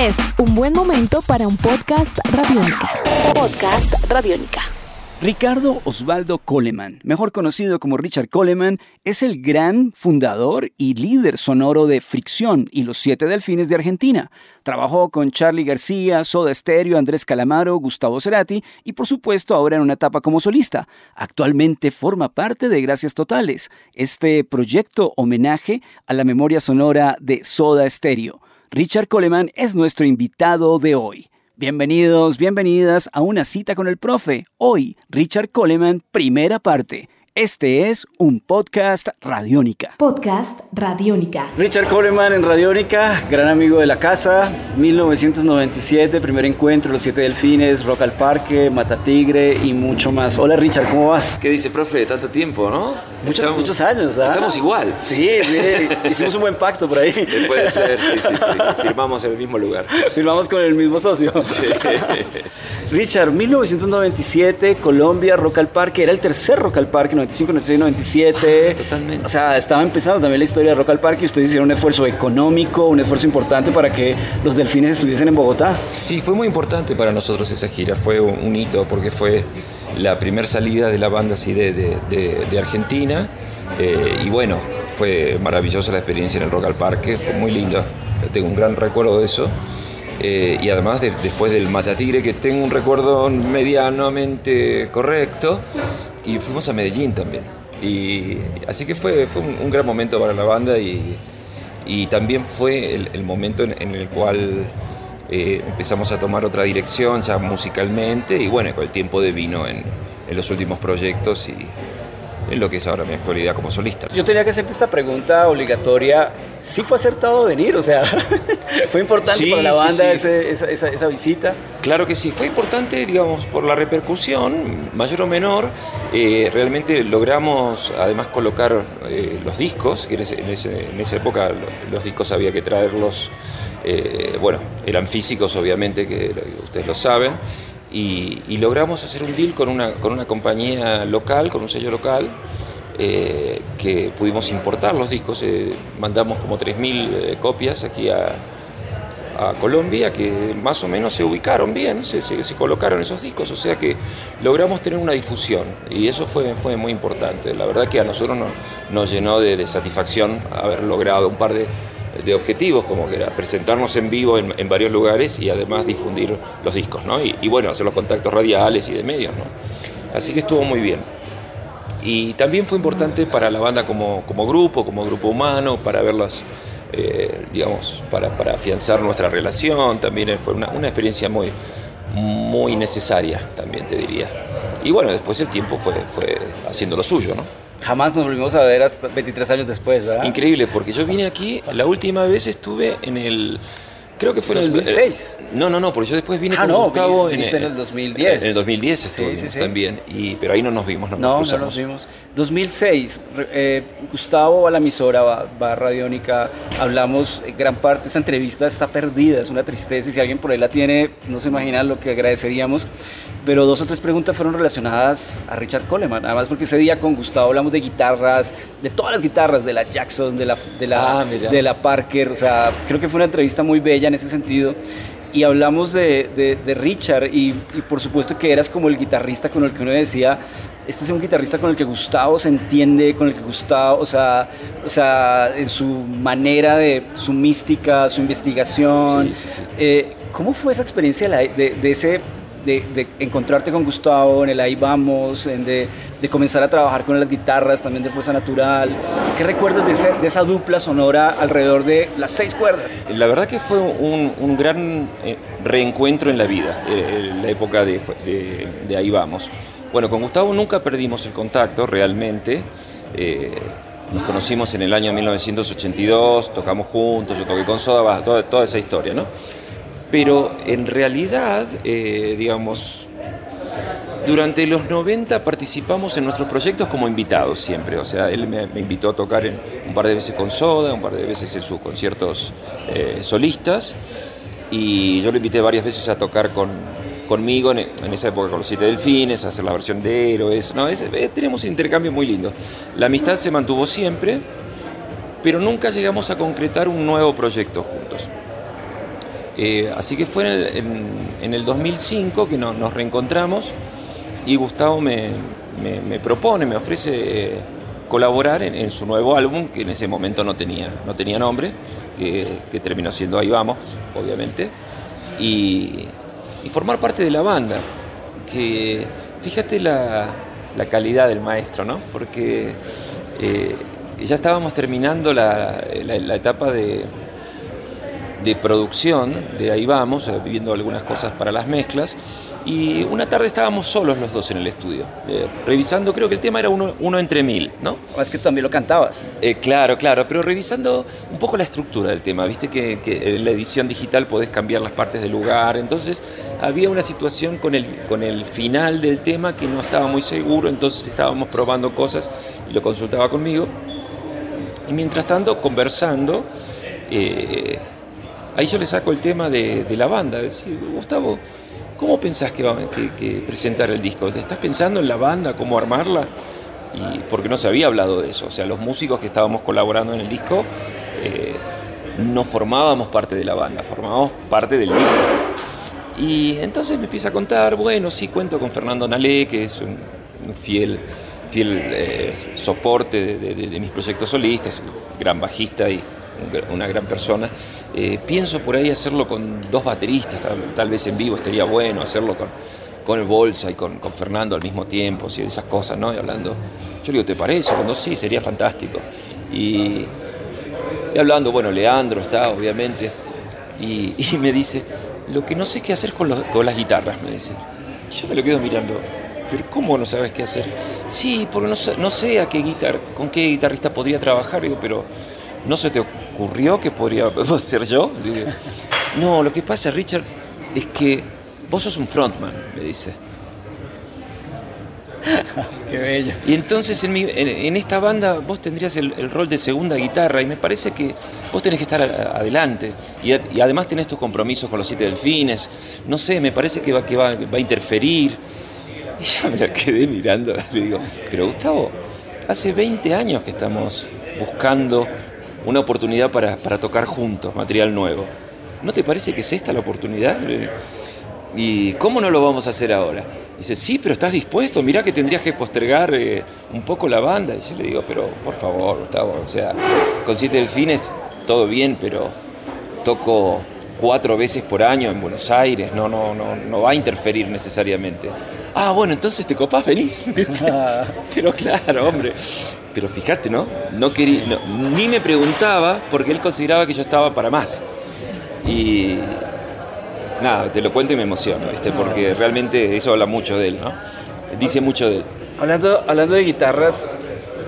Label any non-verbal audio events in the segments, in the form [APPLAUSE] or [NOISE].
Es un buen momento para un podcast radiónica. Podcast radiónica. Ricardo Osvaldo Coleman, mejor conocido como Richard Coleman, es el gran fundador y líder sonoro de Fricción y los Siete Delfines de Argentina. Trabajó con Charlie García, Soda Stereo, Andrés Calamaro, Gustavo Cerati y por supuesto ahora en una etapa como solista. Actualmente forma parte de Gracias Totales, este proyecto homenaje a la memoria sonora de Soda Stereo. Richard Coleman es nuestro invitado de hoy. Bienvenidos, bienvenidas a una cita con el profe. Hoy, Richard Coleman, primera parte. Este es un podcast Radiónica. Podcast Radiónica. Richard Coleman en Radiónica, gran amigo de la casa, 1997, primer encuentro, Los Siete Delfines, Rock al Parque, Mata Tigre y mucho más. Hola Richard, ¿cómo vas? ¿Qué dice, profe? Tanto tiempo, ¿no? Muchos, muchos años, ¿ah? Estamos igual. Sí, sí, [LAUGHS] hicimos un buen pacto por ahí. Eh, Puede ser, sí, sí, sí, sí, Firmamos en el mismo lugar. [LAUGHS] Firmamos con el mismo socio. Sí. [LAUGHS] Richard, 1997, Colombia, Rock al Parque, era el tercer Rock al Parque, 95, 96, 97. Totalmente. O sea, estaba empezando también la historia de Rock al Parque y ustedes hicieron un esfuerzo económico, un esfuerzo importante para que los delfines estuviesen en Bogotá. Sí, fue muy importante para nosotros esa gira, fue un, un hito porque fue la primera salida de la banda así de, de, de- de Argentina eh, y bueno, fue maravillosa la experiencia en el Rock al Parque, fue muy linda, tengo un gran recuerdo de eso. Eh, y además de- después del Matatigre que tengo un recuerdo medianamente correcto y fuimos a Medellín también. Y así que fue, fue un, gran momento para la banda y, y también fue el, momento en, en el cual eh, empezamos a tomar otra dirección ya musicalmente y bueno, con el tiempo de vino en, en los últimos proyectos y en lo que es ahora mi actualidad como solista. Yo tenía que hacerte esta pregunta obligatoria. ¿Sí fue acertado venir? O sea, [LAUGHS] ¿fue importante Sí, para la banda sí. ese- esa, esa- esa visita? Claro que sí, fue importante, digamos, por la repercusión, mayor o menor. Eh, realmente logramos, además, colocar eh, los discos, en, ese- en ese- en esa época los, los discos había que traerlos, eh, bueno, eran físicos, obviamente, que ustedes lo saben, y, logramos hacer un deal con una, con una compañía local, con un sello local, eh, que pudimos importar los discos, eh, mandamos como 3.000 eh, copias aquí a, Colombia que más o menos se ubicaron bien, se, se- colocaron esos discos, o sea que logramos tener una difusión y eso fue, fue muy importante. La verdad que a nosotros nos, llenó de satisfacción haber logrado un par de, de objetivos, como que era presentarnos en vivo en, varios lugares y además difundir los discos, ¿no? Y, y bueno, hacer los contactos radiales y de medios, ¿no? Así que estuvo muy bien. Y también fue importante para la banda como, como grupo, como grupo humano, para verlas, eh, digamos, para, para afianzar nuestra relación. También fue una, una experiencia muy, muy necesaria, también te diría. Y bueno, después el tiempo fue, fue haciendo lo suyo, ¿no? Jamás nos volvimos a ver hasta 23 años después, ¿ah? Increíble, porque yo vine aquí, la última vez estuve en el... Creo que fue en el... 2006. No, no, no, porque yo después vine Ah, con no, Gustavo viniste en el 2010. En el 2010 Sí, estuvimos sí, sí. también, y, pero ahí no nos vimos, no, No, nos no nos vimos. 2006, re- eh, Gustavo va a la emisora, va, va a Radiónica, hablamos, eh, gran parte de esta entrevista está perdida, es una tristeza y si alguien por ahí la tiene, no se imagina lo que agradeceríamos. Pero dos o tres preguntas fueron relacionadas a Richard Coleman, además porque ese día con Gustavo hablamos de guitarras, de todas las guitarras, de la Jackson, de la, de la, Ah, de la Parker, o sea, creo que fue una entrevista muy bella en ese sentido. Y hablamos de, de- de Richard y, y por supuesto que eras como el guitarrista con el que uno decía, este es un guitarrista con el que Gustavo se entiende, con el que Gustavo, o sea, o sea en su manera de, su mística, su investigación. Sí, sí, sí. Eh, ¿Cómo fue esa experiencia de ese, de, encontrarte con Gustavo en el Ahí Vamos, en de, comenzar a trabajar con las guitarras también de Fuerza Natural? ¿Qué recuerdas de, esa dupla sonora alrededor de las seis cuerdas? La verdad que fue un, gran eh, reencuentro en la vida, eh, la época de, de- Ahí Vamos. Bueno, con Gustavo nunca perdimos el contacto realmente. eh, nos conocimos en el año 1982, tocamos juntos, yo toqué con Soda, toda, toda esa historia, ¿no? Pero en realidad, eh, digamos, durante los 90 participamos en nuestros proyectos como invitados siempre. O sea, él me, invitó a tocar un par de veces con Soda, un par de veces en sus conciertos eh, solistas. Y yo lo invité varias veces a tocar con, conmigo en, esa época con los Siete Delfines, a hacer la versión de Héroes. No, es- tenemos un intercambio muy lindo. La amistad se mantuvo siempre, pero nunca llegamos a concretar un nuevo proyecto juntos. Eh, así que fue en el, 2005 que nos reencontramos y Gustavo me, propone, me ofrece eh, colaborar en, su nuevo álbum, que en ese momento no tenía, no tenía nombre, que, terminó siendo Ahí Vamos, obviamente, y, formar parte de la banda, que fíjate la, calidad del maestro, ¿no? Porque eh, ya estábamos terminando la etapa de de producción, de ahí vamos, eh, viviendo algunas cosas para las mezclas. Y una tarde estábamos solos los dos en el estudio, eh, revisando, creo que el tema era uno, uno entre mil, ¿no? Es que también lo cantabas. Eh, claro, claro, pero revisando un poco la estructura del tema, viste que, en la edición digital podés cambiar las partes del lugar, entonces había una situación con el, con el final del tema que no estaba muy seguro, entonces estábamos probando cosas y lo consultaba conmigo. Y mientras tanto, conversando, ahí yo le saco el tema de, la banda. Decir, Gustavo, ¿cómo pensás que, va, que, presentar el disco? ¿Estás pensando en la banda, cómo armarla? Y porque no se había hablado de eso. O sea, los músicos que estábamos colaborando en el disco eh, no formábamos parte de la banda, formábamos parte del disco. Y entonces me empieza a contar, bueno, sí cuento con Fernando Nalé, que es un, fiel, fiel eh, soporte de, mis proyectos solistas, gran bajista y una gran persona. Eh, pienso por ahí hacerlo con dos bateristas, tal, vez en vivo estaría bueno hacerlo con, con el Bolsa y con, con Fernando al mismo tiempo, si esas cosas, ¿no? Y hablando, yo digo, ¿te parece? Cuando sí, sería fantástico. Y, hablando, bueno, Leandro está, obviamente, y, me dice, lo que no sé qué hacer con, con las guitarras, me dice. Yo me lo quedo mirando, pero ¿cómo no sabes qué hacer? Sí, porque no, no sé a qué guitar, con qué guitarrista podría trabajar, digo, pero ¿no se te ocurrió que podría [LAUGHS] ser yo? No, lo que pasa, Richard, es que vos sos un frontman, me dice. [LAUGHS] Qué bello. Y entonces en, esta banda vos tendrías el, rol de segunda guitarra y me parece que vos tenés que estar adelante. Y, además tenés tus compromisos con los siete delfines. No sé, me parece que va, que va, va a interferir. [LAUGHS] Y ya me la quedé mirando. Le digo, pero Gustavo, hace 20 años que estamos buscando una oportunidad para, tocar juntos material nuevo. ¿No te parece que es esta la oportunidad? ¿Y cómo no lo vamos a hacer ahora? Dice, sí, pero ¿estás dispuesto? Mirá que tendrías que postergar eh, un poco la banda. Y yo le digo, pero por favor, Gustavo, o sea, con Siete Delfines todo bien, pero toco cuatro veces por año en Buenos Aires, no, no, no, no va a interferir necesariamente. Ah, bueno, entonces te copás feliz. [LAUGHS] [LAUGHS] pero claro, hombre, pero fíjate, ¿no? no, quería, ni me preguntaba porque él consideraba que yo estaba para más. Y nada, te lo cuento y me emociono, ¿viste? porque realmente eso habla mucho de él, ¿no? Dice mucho de él. Hablando, hablando de guitarras,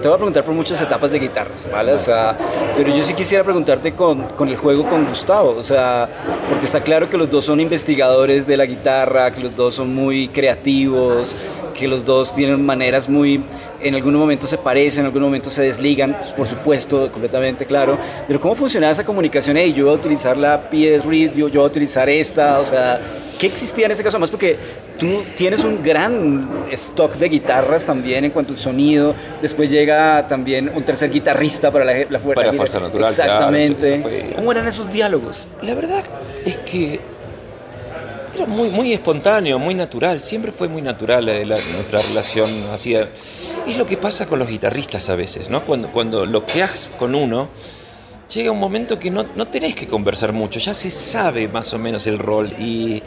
te voy a preguntar por muchas etapas de guitarras, ¿vale? O sea, pero yo sí quisiera preguntarte con, con, el juego con Gustavo, o sea, porque está claro que los dos son investigadores de la guitarra, que los dos son muy creativos, que los dos tienen maneras muy, en algún momento se parecen, en algún momento se desligan, por supuesto, completamente claro, pero ¿cómo funcionaba esa comunicación? Hey, yo voy a utilizar la PS Read, yo, yo voy a utilizar esta, o sea, ¿qué existía en ese caso? Más porque tú tienes un gran stock de guitarras también en cuanto al sonido, después llega también un tercer guitarrista para la, la, para fuerza natural. Exactamente. ¿Cómo eran esos diálogos? La verdad es que era muy, muy espontáneo, muy natural, siempre fue muy natural eh, nuestra relación. Así, es lo que pasa con los guitarristas a veces, ¿no? Cuando, cuando lo que haces con uno, llega un momento que no, no tenés que conversar mucho, ya se sabe más o menos el rol. Y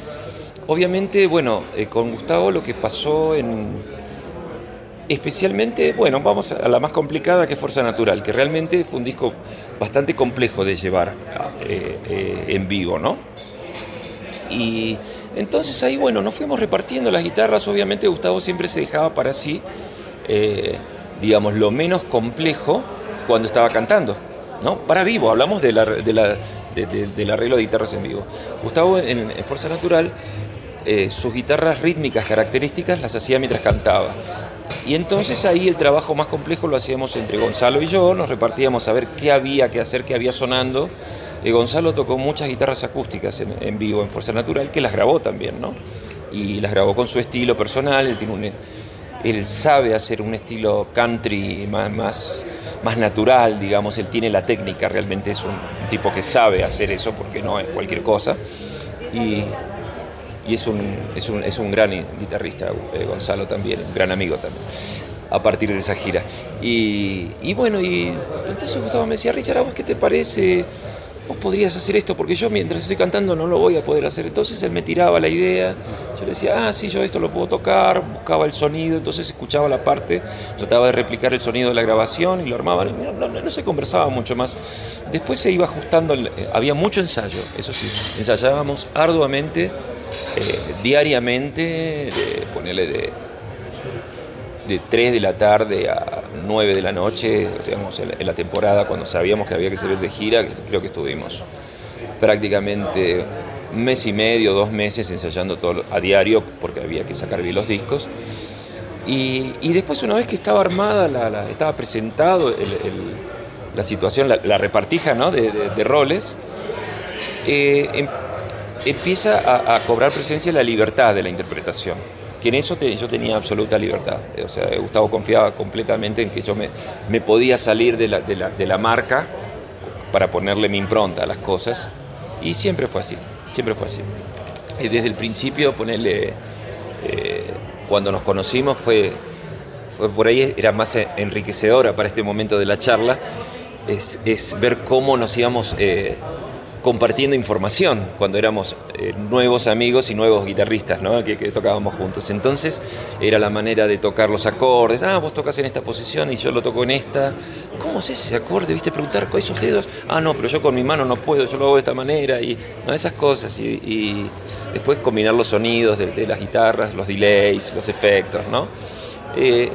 obviamente, bueno, eh, con Gustavo lo que pasó en... Especialmente, bueno, vamos a la más complicada que es Fuerza Natural, que realmente fue un disco bastante complejo de llevar eh, en vivo, ¿no? Y entonces ahí, bueno, nos fuimos repartiendo las guitarras. Obviamente Gustavo siempre se dejaba para sí, eh, digamos, lo menos complejo cuando estaba cantando. ¿no? Para vivo, hablamos de del arreglo de guitarras en vivo. Gustavo en, Fuerza Natural, eh, sus guitarras rítmicas características las hacía mientras cantaba. Y entonces ahí el trabajo más complejo lo hacíamos entre Gonzalo y yo, nos repartíamos a ver qué había que hacer, qué había sonando Gonzalo tocó muchas guitarras acústicas en, vivo en Fuerza Natural, que las grabó también, ¿no? Y las grabó con su estilo personal, él, tiene él sabe hacer un estilo country más, más, más natural, digamos, él tiene la técnica, realmente es un tipo que sabe hacer eso porque no es cualquier cosa. y, es, un, es, un, es, un, gran guitarrista, eh, Gonzalo también, un gran amigo también, a partir de esa gira. Y, y bueno, y entonces Gustavo me decía, Richard, ¿a vos qué te parece? Vos podrías hacer esto, porque yo mientras estoy cantando no lo voy a poder hacer. Entonces él me tiraba la idea, yo le decía, ah, sí, yo esto lo puedo tocar, buscaba el sonido, entonces escuchaba la parte, trataba de replicar el sonido de la grabación y lo armaba, no, se conversaba mucho más. Después se iba ajustando, eh, había mucho ensayo, eso sí, ensayábamos arduamente, eh, diariamente, de, ponerle de de 3 de la tarde a 9 de la noche, digamos, en la temporada, cuando sabíamos que había que salir de gira, creo que estuvimos prácticamente un mes y medio, dos meses ensayando todo a diario, porque había que sacar bien los discos. Y, después, una vez que estaba armada, la, estaba presentado la situación, la, repartija ¿no? de, roles, eh, em, empieza a, a cobrar presencia la libertad de la interpretación que en eso yo tenía absoluta libertad. O sea, Gustavo confiaba completamente en que yo me, podía salir de la, de, la, de la, marca para ponerle mi impronta a las cosas. Y siempre fue así, siempre fue así. Y desde el principio, ponerle, eh, cuando nos conocimos fue, fue, por ahí, era más enriquecedora para este momento de la charla, es, es ver cómo nos íbamos... Eh, compartiendo información cuando éramos eh, nuevos amigos y nuevos guitarristas ¿no? que, tocábamos juntos. Entonces era la manera de tocar los acordes. Ah, vos tocas en esta posición y yo lo toco en esta. ¿Cómo haces ese acorde? ¿Viste? Preguntar con esos dedos. Ah, no, pero yo con mi mano no puedo, yo lo hago de esta manera. Y esas cosas. Y, después combinar los sonidos de, las guitarras, los delays, los efectos. ¿no? Eh,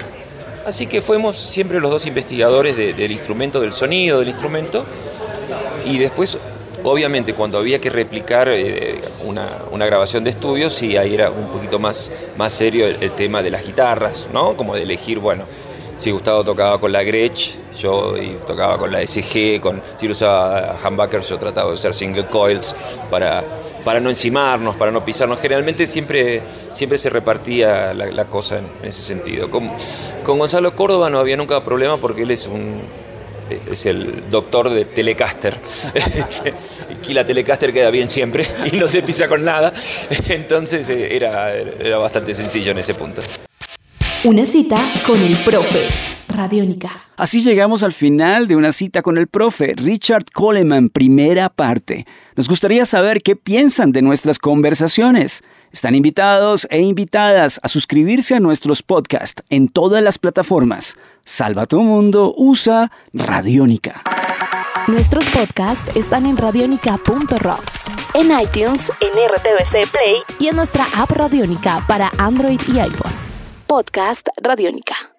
así que fuimos siempre los dos investigadores del instrumento, del sonido del instrumento. Y después Obviamente cuando había que replicar eh, una, grabación de estudio, sí, ahí era un poquito más, más serio el, tema de las guitarras, ¿no? Como de elegir, bueno, si Gustavo tocaba con la Gretsch, yo tocaba con la SG, con, si usaba humbuckers, yo trataba de usar single coils para, para no encimarnos, para no pisarnos. Generalmente siempre, siempre se repartía la, cosa en, ese sentido. Con, con Gonzalo Córdoba no había nunca problema porque él es un es el doctor de Telecaster. [LAUGHS] Aquí la Telecaster queda bien siempre [LAUGHS] y no se pisa con nada. Entonces eh, era, era bastante sencillo en ese punto. Una cita con el profe. Radiónica. Así llegamos al final de una cita con el profe Richard Coleman, primera parte. Nos gustaría saber qué piensan de nuestras conversaciones. Están invitados e invitadas a suscribirse a nuestros podcasts en todas las plataformas. Salva tu mundo, usa Radiónica. Nuestros podcasts están en radionica.rocks, en iTunes, en RTVC Play y en nuestra app Radiónica para Android y iPhone. Podcast Radiónica.